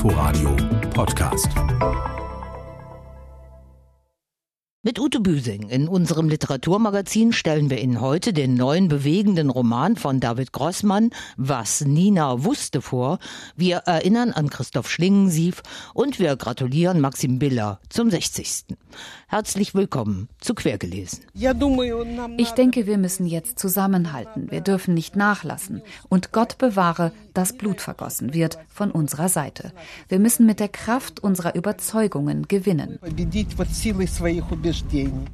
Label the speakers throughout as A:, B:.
A: Inforadio Podcast.
B: Mit Ute Büsing in unserem Literaturmagazin stellen wir Ihnen heute den neuen bewegenden Roman von David Grossmann, Was Nina wusste vor. Wir erinnern an Christoph Schlingensief und wir gratulieren Maxim Biller zum 60. Herzlich willkommen zu Quergelesen.
C: Ich denke, wir müssen jetzt zusammenhalten. Wir dürfen nicht nachlassen. Und Gott bewahre, dass Blut vergossen wird von unserer Seite. Wir müssen mit der Kraft unserer Überzeugungen gewinnen.
B: Castelo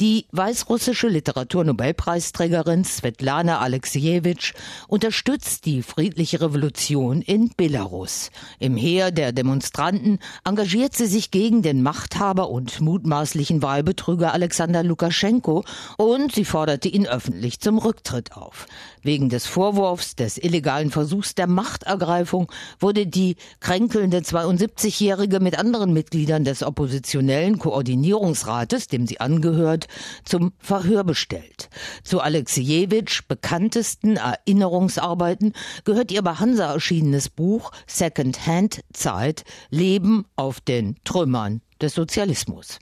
B: Die weißrussische Literaturnobelpreisträgerin Svetlana Alexejewitsch unterstützt die friedliche Revolution in Belarus. Im Heer der Demonstranten engagiert sie sich gegen den Machthaber und mutmaßlichen Wahlbetrüger Alexander Lukaschenko und sie forderte ihn öffentlich zum Rücktritt auf. Wegen des Vorwurfs des illegalen Versuchs der Machtergreifung wurde die kränkelnde 72-Jährige mit anderen Mitgliedern des oppositionellen Koordinierungsrates, dem sie angehört, zum Verhör bestellt. Zu Alexejewitsch bekanntesten Erinnerungsarbeiten gehört ihr bei Hansa erschienenes Buch Second Hand Zeit Leben auf den Trümmern des Sozialismus.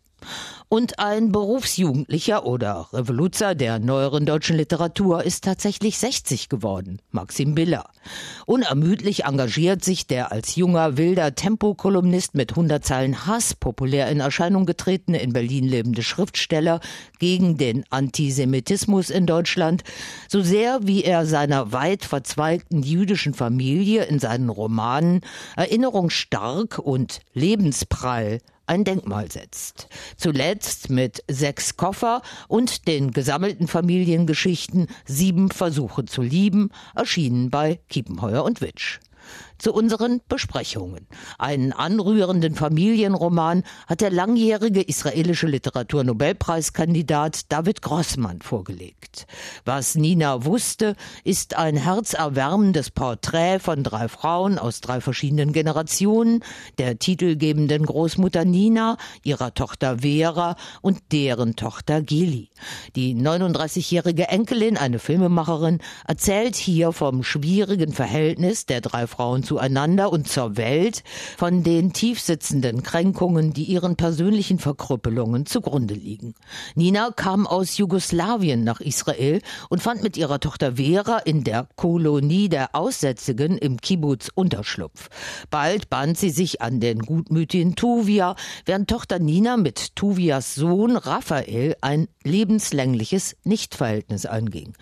B: Und ein Berufsjugendlicher oder Revoluzer der neueren deutschen Literatur ist tatsächlich 60 geworden, Maxim Biller. Unermüdlich engagiert sich der als junger, wilder Tempokolumnist mit 100 Zeilen Hass populär in Erscheinung getretene in Berlin lebende Schriftsteller gegen den Antisemitismus in Deutschland, so sehr wie er seiner weit verzweigten jüdischen Familie in seinen Romanen erinnerungsstark und lebensprall ein Denkmal setzt. Zuletzt mit sechs Koffer und den gesammelten Familiengeschichten Sieben Versuche zu lieben, erschienen bei Kiepenheuer und Witsch zu unseren Besprechungen. Einen anrührenden Familienroman hat der langjährige israelische Literaturnobelpreiskandidat David Grossmann vorgelegt. Was Nina wusste, ist ein herzerwärmendes Porträt von drei Frauen aus drei verschiedenen Generationen, der titelgebenden Großmutter Nina, ihrer Tochter Vera und deren Tochter Gili. Die 39-jährige Enkelin, eine Filmemacherin, erzählt hier vom schwierigen Verhältnis der drei Frauen zueinander und zur Welt, von den tiefsitzenden Kränkungen, die ihren persönlichen Verkrüppelungen zugrunde liegen. Nina kam aus Jugoslawien nach Israel und fand mit ihrer Tochter Vera in der Kolonie der Aussätzigen im Kibbutz Unterschlupf. Bald band sie sich an den gutmütigen Tuvia, während Tochter Nina mit Tuvias Sohn Raphael ein lebenslängliches Nichtverhältnis einging.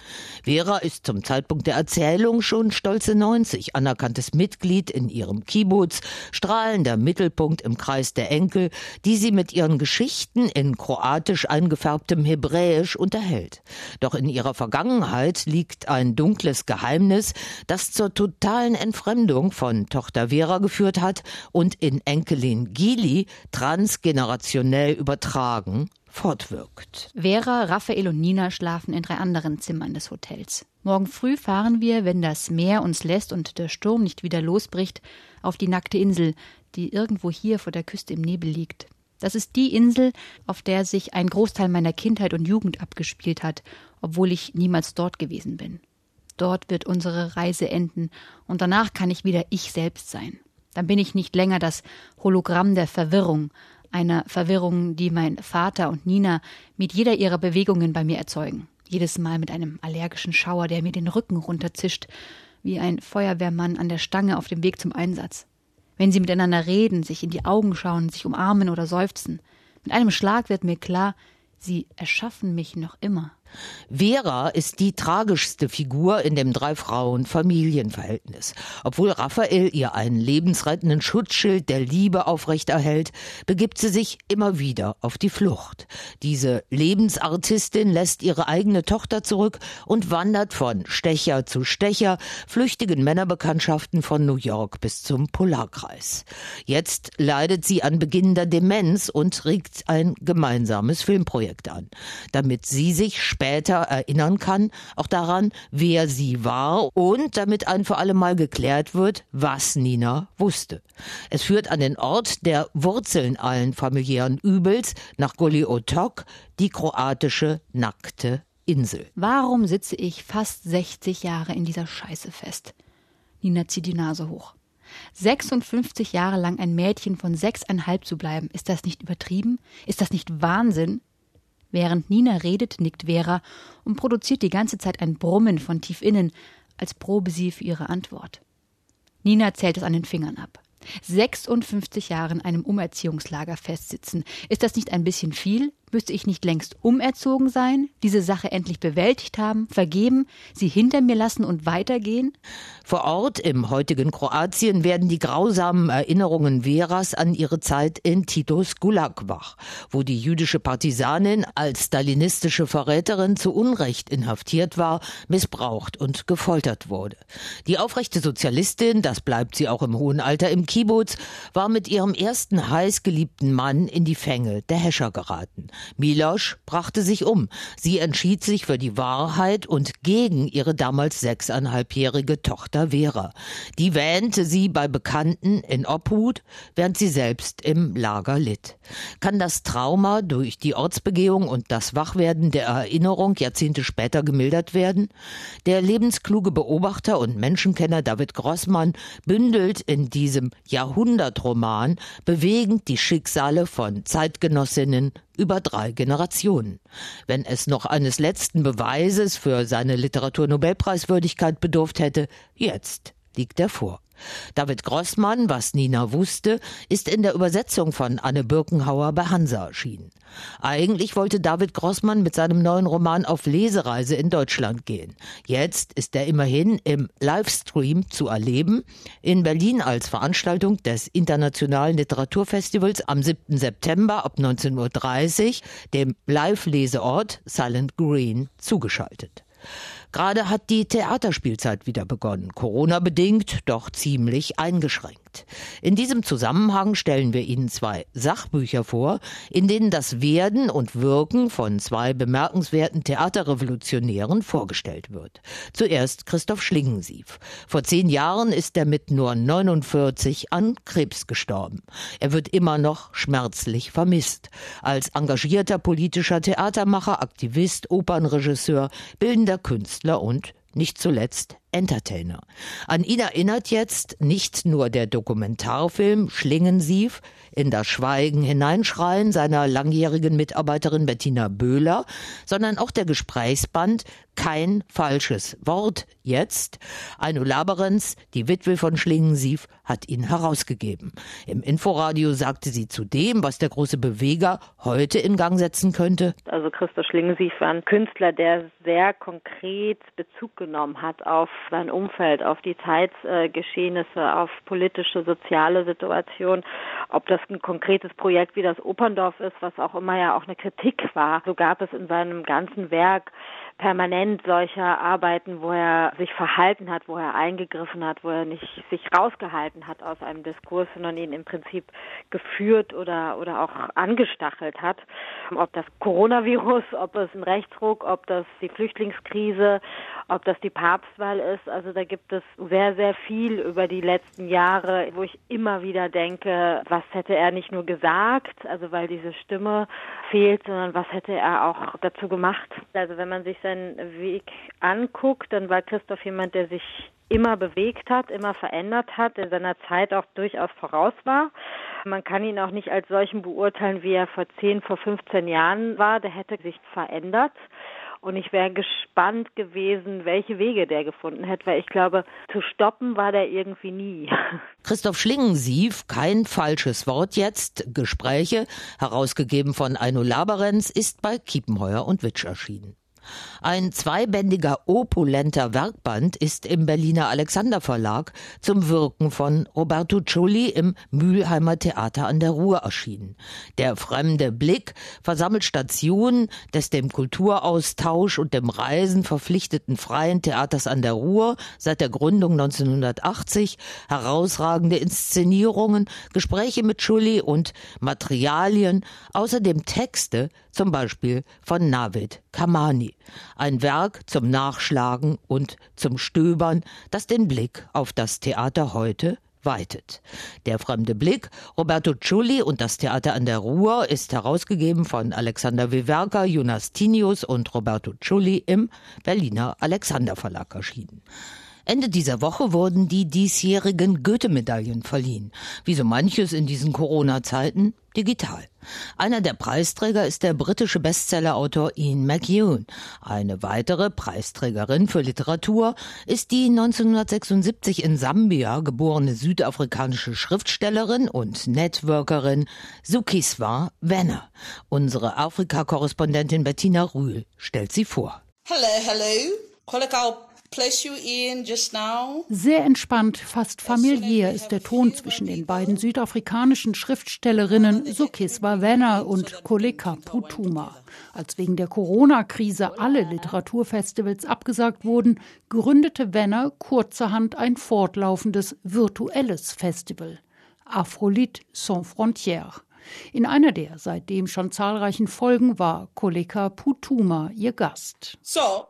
B: Vera ist zum Zeitpunkt der Erzählung schon stolze 90, anerkanntes Mitglied Mitglied in ihrem Kibbutz, strahlender Mittelpunkt im Kreis der Enkel, die sie mit ihren Geschichten in kroatisch eingefärbtem Hebräisch unterhält. Doch in ihrer Vergangenheit liegt ein dunkles Geheimnis, das zur totalen Entfremdung von Tochter Vera geführt hat und in Enkelin Gili transgenerationell übertragen fortwirkt.
C: Vera, Raphael und Nina schlafen in drei anderen Zimmern des Hotels. Morgen früh fahren wir, wenn das Meer uns lässt und der Sturm nicht wieder losbricht, auf die nackte Insel, die irgendwo hier vor der Küste im Nebel liegt. Das ist die Insel, auf der sich ein Großteil meiner Kindheit und Jugend abgespielt hat, obwohl ich niemals dort gewesen bin. Dort wird unsere Reise enden, und danach kann ich wieder ich selbst sein. Dann bin ich nicht länger das Hologramm der Verwirrung, einer Verwirrung, die mein Vater und Nina mit jeder ihrer Bewegungen bei mir erzeugen jedes Mal mit einem allergischen Schauer, der mir den Rücken runterzischt, wie ein Feuerwehrmann an der Stange auf dem Weg zum Einsatz. Wenn sie miteinander reden, sich in die Augen schauen, sich umarmen oder seufzen, mit einem Schlag wird mir klar, sie erschaffen mich noch immer.
B: Vera ist die tragischste Figur in dem Drei-Frauen-Familienverhältnis. Obwohl Raphael ihr einen lebensrettenden Schutzschild der Liebe aufrechterhält, begibt sie sich immer wieder auf die Flucht. Diese Lebensartistin lässt ihre eigene Tochter zurück und wandert von Stecher zu Stecher, flüchtigen Männerbekanntschaften von New York bis zum Polarkreis. Jetzt leidet sie an beginnender Demenz und regt ein gemeinsames Filmprojekt an, damit sie sich später später erinnern kann, auch daran, wer sie war und damit ein für alle Mal geklärt wird, was Nina wusste. Es führt an den Ort der Wurzeln allen familiären Übels nach Goli Otok, die kroatische nackte Insel.
C: Warum sitze ich fast 60 Jahre in dieser Scheiße fest? Nina zieht die Nase hoch. 56 Jahre lang ein Mädchen von sechseinhalb zu bleiben, ist das nicht übertrieben? Ist das nicht Wahnsinn? Während Nina redet, nickt Vera und produziert die ganze Zeit ein Brummen von tief innen, als probe sie für ihre Antwort. Nina zählt es an den Fingern ab. 56 Jahre in einem Umerziehungslager festsitzen. Ist das nicht ein bisschen viel? Müsste ich nicht längst umerzogen sein, diese Sache endlich bewältigt haben, vergeben, sie hinter mir lassen und weitergehen?
B: Vor Ort im heutigen Kroatien werden die grausamen Erinnerungen Veras an ihre Zeit in Titos Gulag wach, wo die jüdische Partisanin als stalinistische Verräterin zu Unrecht inhaftiert war, missbraucht und gefoltert wurde. Die aufrechte Sozialistin, das bleibt sie auch im hohen Alter im Kibbutz, war mit ihrem ersten heißgeliebten Mann in die Fänge der Häscher geraten. Milosch brachte sich um. Sie entschied sich für die Wahrheit und gegen ihre damals sechseinhalbjährige Tochter Vera. Die wähnte sie bei Bekannten in Obhut, während sie selbst im Lager litt. Kann das Trauma durch die Ortsbegehung und das Wachwerden der Erinnerung Jahrzehnte später gemildert werden? Der lebenskluge Beobachter und Menschenkenner David Grossmann bündelt in diesem Jahrhundertroman bewegend die Schicksale von Zeitgenossinnen, über drei Generationen. Wenn es noch eines letzten Beweises für seine Literaturnobelpreiswürdigkeit bedurft hätte, jetzt liegt er vor. David Grossmann, was Nina wusste, ist in der Übersetzung von Anne Birkenhauer bei Hansa erschienen. Eigentlich wollte David Grossmann mit seinem neuen Roman auf Lesereise in Deutschland gehen. Jetzt ist er immerhin im Livestream zu erleben, in Berlin als Veranstaltung des Internationalen Literaturfestivals am 7. September ab 19.30 Uhr, dem Live-Leseort Silent Green, zugeschaltet. Gerade hat die Theaterspielzeit wieder begonnen, Corona bedingt, doch ziemlich eingeschränkt. In diesem Zusammenhang stellen wir Ihnen zwei Sachbücher vor, in denen das Werden und Wirken von zwei bemerkenswerten Theaterrevolutionären vorgestellt wird. Zuerst Christoph Schlingensief. Vor zehn Jahren ist er mit nur 49 an Krebs gestorben. Er wird immer noch schmerzlich vermisst. Als engagierter politischer Theatermacher, Aktivist, Opernregisseur, bildender Künstler und nicht zuletzt Entertainer. An ihn erinnert jetzt nicht nur der Dokumentarfilm Schlingensief in das Schweigen hineinschreien seiner langjährigen Mitarbeiterin Bettina Böhler, sondern auch der Gesprächsband Kein falsches Wort jetzt. Aino Laberenz, die Witwe von Schlingensief, hat ihn herausgegeben. Im Inforadio sagte sie zu dem, was der große Beweger heute in Gang setzen könnte.
D: Also Christoph Schlingensief war ein Künstler, der sehr konkret Bezug genommen hat auf sein Umfeld, auf die Zeitgeschehnisse, auf politische, soziale Situationen. Ob das ein konkretes Projekt wie das Operndorf ist, was auch immer ja auch eine Kritik war, so gab es in seinem ganzen Werk permanent solcher Arbeiten, wo er sich verhalten hat, wo er eingegriffen hat, wo er nicht sich rausgehalten hat aus einem Diskurs, sondern ihn im Prinzip geführt oder, oder auch angestachelt hat. Ob das Coronavirus, ob es ein Rechtsruck, ob das die Flüchtlingskrise, ob das die Papstwahl ist. Also da gibt es sehr, sehr viel über die letzten Jahre, wo ich immer wieder denke, was hätte er nicht nur gesagt, also weil diese Stimme fehlt, sondern was hätte er auch dazu gemacht. Also wenn man sich seinen Weg anguckt, dann war Christoph jemand, der sich immer bewegt hat, immer verändert hat, der seiner Zeit auch durchaus voraus war. Man kann ihn auch nicht als solchen beurteilen, wie er vor 10, vor 15 Jahren war. Der hätte sich verändert. Und ich wäre gespannt gewesen, welche Wege der gefunden hätte, weil ich glaube, zu stoppen war der irgendwie nie.
B: Christoph Schlingensief, kein falsches Wort jetzt, Gespräche, herausgegeben von Eino Laberenz, ist bei Kiepenheuer und Witsch erschienen. Ein zweibändiger opulenter Werkband ist im Berliner Alexander Verlag zum Wirken von Roberto Ciulli im Mülheimer Theater an der Ruhr erschienen. Der fremde Blick versammelt Stationen des dem Kulturaustausch und dem Reisen verpflichteten Freien Theaters an der Ruhr seit der Gründung 1980, herausragende Inszenierungen, Gespräche mit Ciulli und Materialien, außerdem Texte, zum Beispiel von Navid Kamani. Ein Werk zum Nachschlagen und zum Stöbern, das den Blick auf das Theater heute weitet. Der fremde Blick, Roberto Ciulli und das Theater an der Ruhr ist herausgegeben von Alexander Wewerka, Jonas Tinius und Roberto Ciulli im Berliner Alexander Verlag erschienen. Ende dieser Woche wurden die diesjährigen Goethe-Medaillen verliehen. Wie so manches in diesen Corona-Zeiten digital. Einer der Preisträger ist der britische Bestsellerautor Ian McEwan. Eine weitere Preisträgerin für Literatur ist die 1976 in Sambia geborene südafrikanische Schriftstellerin und Networkerin Sukiswa Wenner. Unsere Afrika-Korrespondentin Bettina Rühl stellt sie vor.
E: Hello, hello.
F: Sehr entspannt, fast familiär ist der Ton zwischen den beiden südafrikanischen Schriftstellerinnen Sukiswa Wenner und Koleka Putuma. Als wegen der Corona-Krise alle Literaturfestivals abgesagt wurden, gründete Wenner kurzerhand ein fortlaufendes virtuelles Festival. Afrolit Sans Frontières. In einer der seitdem schon zahlreichen Folgen war Koleka Putuma ihr Gast.
E: So,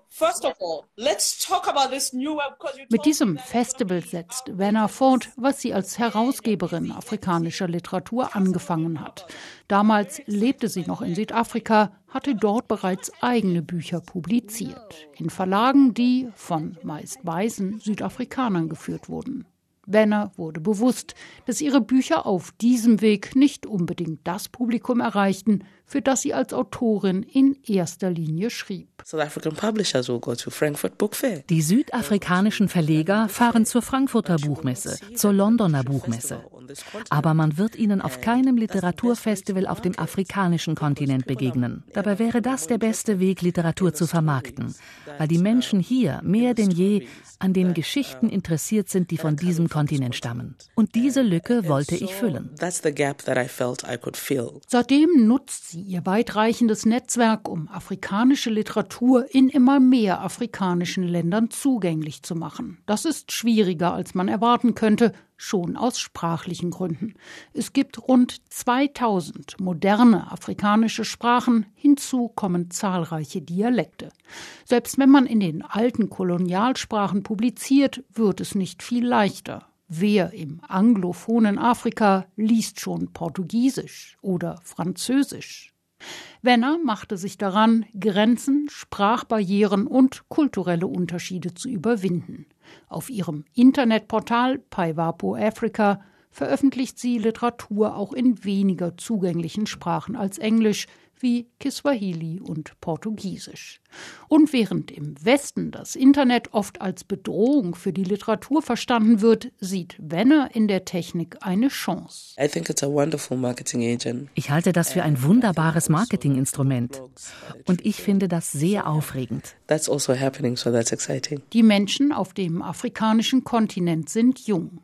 F: mit diesem Festival setzt Werner fort, was sie als Herausgeberin afrikanischer Literatur angefangen hat. Damals lebte sie noch in Südafrika, hatte dort bereits eigene Bücher publiziert, in Verlagen, die von meist weißen Südafrikanern geführt wurden. Wenner wurde bewusst, dass ihre Bücher auf diesem Weg nicht unbedingt das Publikum erreichten, für das sie als Autorin in erster Linie schrieb.
G: Die südafrikanischen Verleger fahren zur Frankfurter Buchmesse, zur Londoner Buchmesse. Aber man wird ihnen auf keinem Literaturfestival auf dem afrikanischen Kontinent begegnen. Dabei wäre das der beste Weg, Literatur zu vermarkten, weil die Menschen hier mehr denn je an den Geschichten interessiert sind, die von diesem Kontinent stammen. Und diese Lücke wollte ich füllen.
F: Seitdem nutzt sie ihr weitreichendes Netzwerk, um afrikanische Literatur in immer mehr afrikanischen Ländern zugänglich zu machen. Das ist schwieriger, als man erwarten könnte, schon aus sprachlichen Gründen. Es gibt rund 2000 moderne afrikanische Sprachen, hinzu kommen zahlreiche Dialekte. Selbst wenn man in den alten Kolonialsprachen publiziert, wird es nicht viel leichter. Wer im anglophonen Afrika liest schon Portugiesisch oder Französisch? Wenner machte sich daran, Grenzen, Sprachbarrieren und kulturelle Unterschiede zu überwinden. Auf ihrem Internetportal Paiwapo Africa veröffentlicht sie Literatur auch in weniger zugänglichen Sprachen als Englisch, wie Kiswahili und Portugiesisch. Und während im Westen das Internet oft als Bedrohung für die Literatur verstanden wird, sieht Wenner in der Technik eine Chance.
G: Ich halte das für ein wunderbares Marketinginstrument. Und ich finde das sehr aufregend.
E: Also
F: die Menschen auf dem afrikanischen Kontinent sind jung.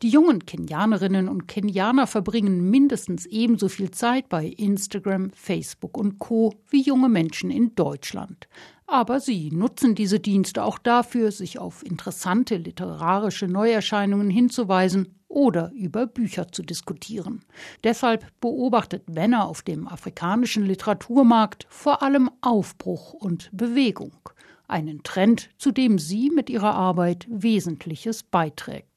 F: Die jungen Kenianerinnen und Kenianer verbringen mindestens ebenso viel Zeit bei Instagram, Facebook und Co. wie junge Menschen in Deutschland. Aber sie nutzen diese Dienste auch dafür, sich auf interessante literarische Neuerscheinungen hinzuweisen oder über Bücher zu diskutieren. Deshalb beobachtet Wenner auf dem afrikanischen Literaturmarkt vor allem Aufbruch und Bewegung, einen Trend, zu dem sie mit ihrer Arbeit Wesentliches beiträgt.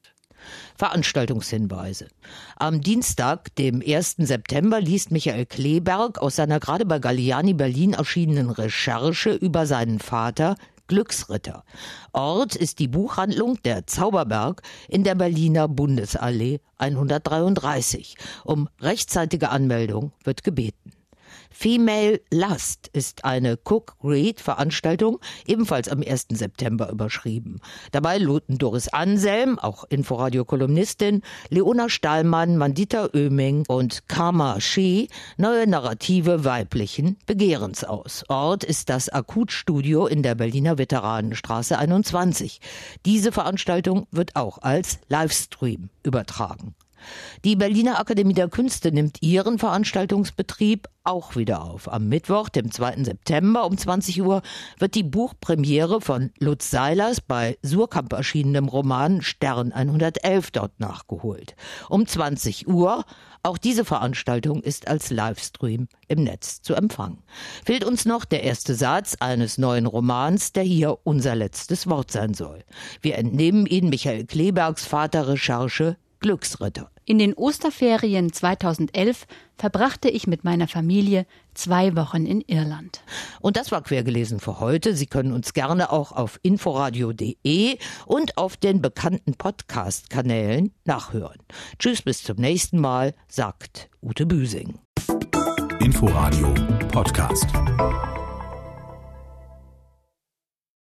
B: Veranstaltungshinweise. Am Dienstag, dem 1. September, liest Michael Kleberg aus seiner gerade bei Galliani Berlin erschienenen Recherche über seinen Vater Glücksritter. Ort ist die Buchhandlung Der Zauberberg in der Berliner Bundesallee 133. Um rechtzeitige Anmeldung wird gebeten. Female Lust ist eine Cook-Read-Veranstaltung, ebenfalls am 1. September überschrieben. Dabei luden Doris Anselm, auch Inforadio-Kolumnistin, Leona Stahlmann, Mandita Oeming und Karma Shee neue Narrative weiblichen Begehrens aus. Ort ist das Akutstudio in der Berliner Veteranenstraße 21. Diese Veranstaltung wird auch als Livestream übertragen. Die Berliner Akademie der Künste nimmt ihren Veranstaltungsbetrieb auch wieder auf. Am Mittwoch, dem 2. September um 20 Uhr, wird die Buchpremiere von Lutz Seilers bei Surkamp erschienenem Roman Stern 111 dort nachgeholt. Um 20 Uhr auch diese Veranstaltung ist als Livestream im Netz zu empfangen. Fehlt uns noch der erste Satz eines neuen Romans, der hier unser letztes Wort sein soll. Wir entnehmen ihn Michael Klebergs Vaterrecherche Glücksritter.
C: In den Osterferien 2011 verbrachte ich mit meiner Familie zwei Wochen in Irland.
B: Und das war quergelesen für heute. Sie können uns gerne auch auf inforadio.de und auf den bekannten Podcast-Kanälen nachhören. Tschüss, bis zum nächsten Mal, sagt Ute Büsing.
A: Inforadio Podcast.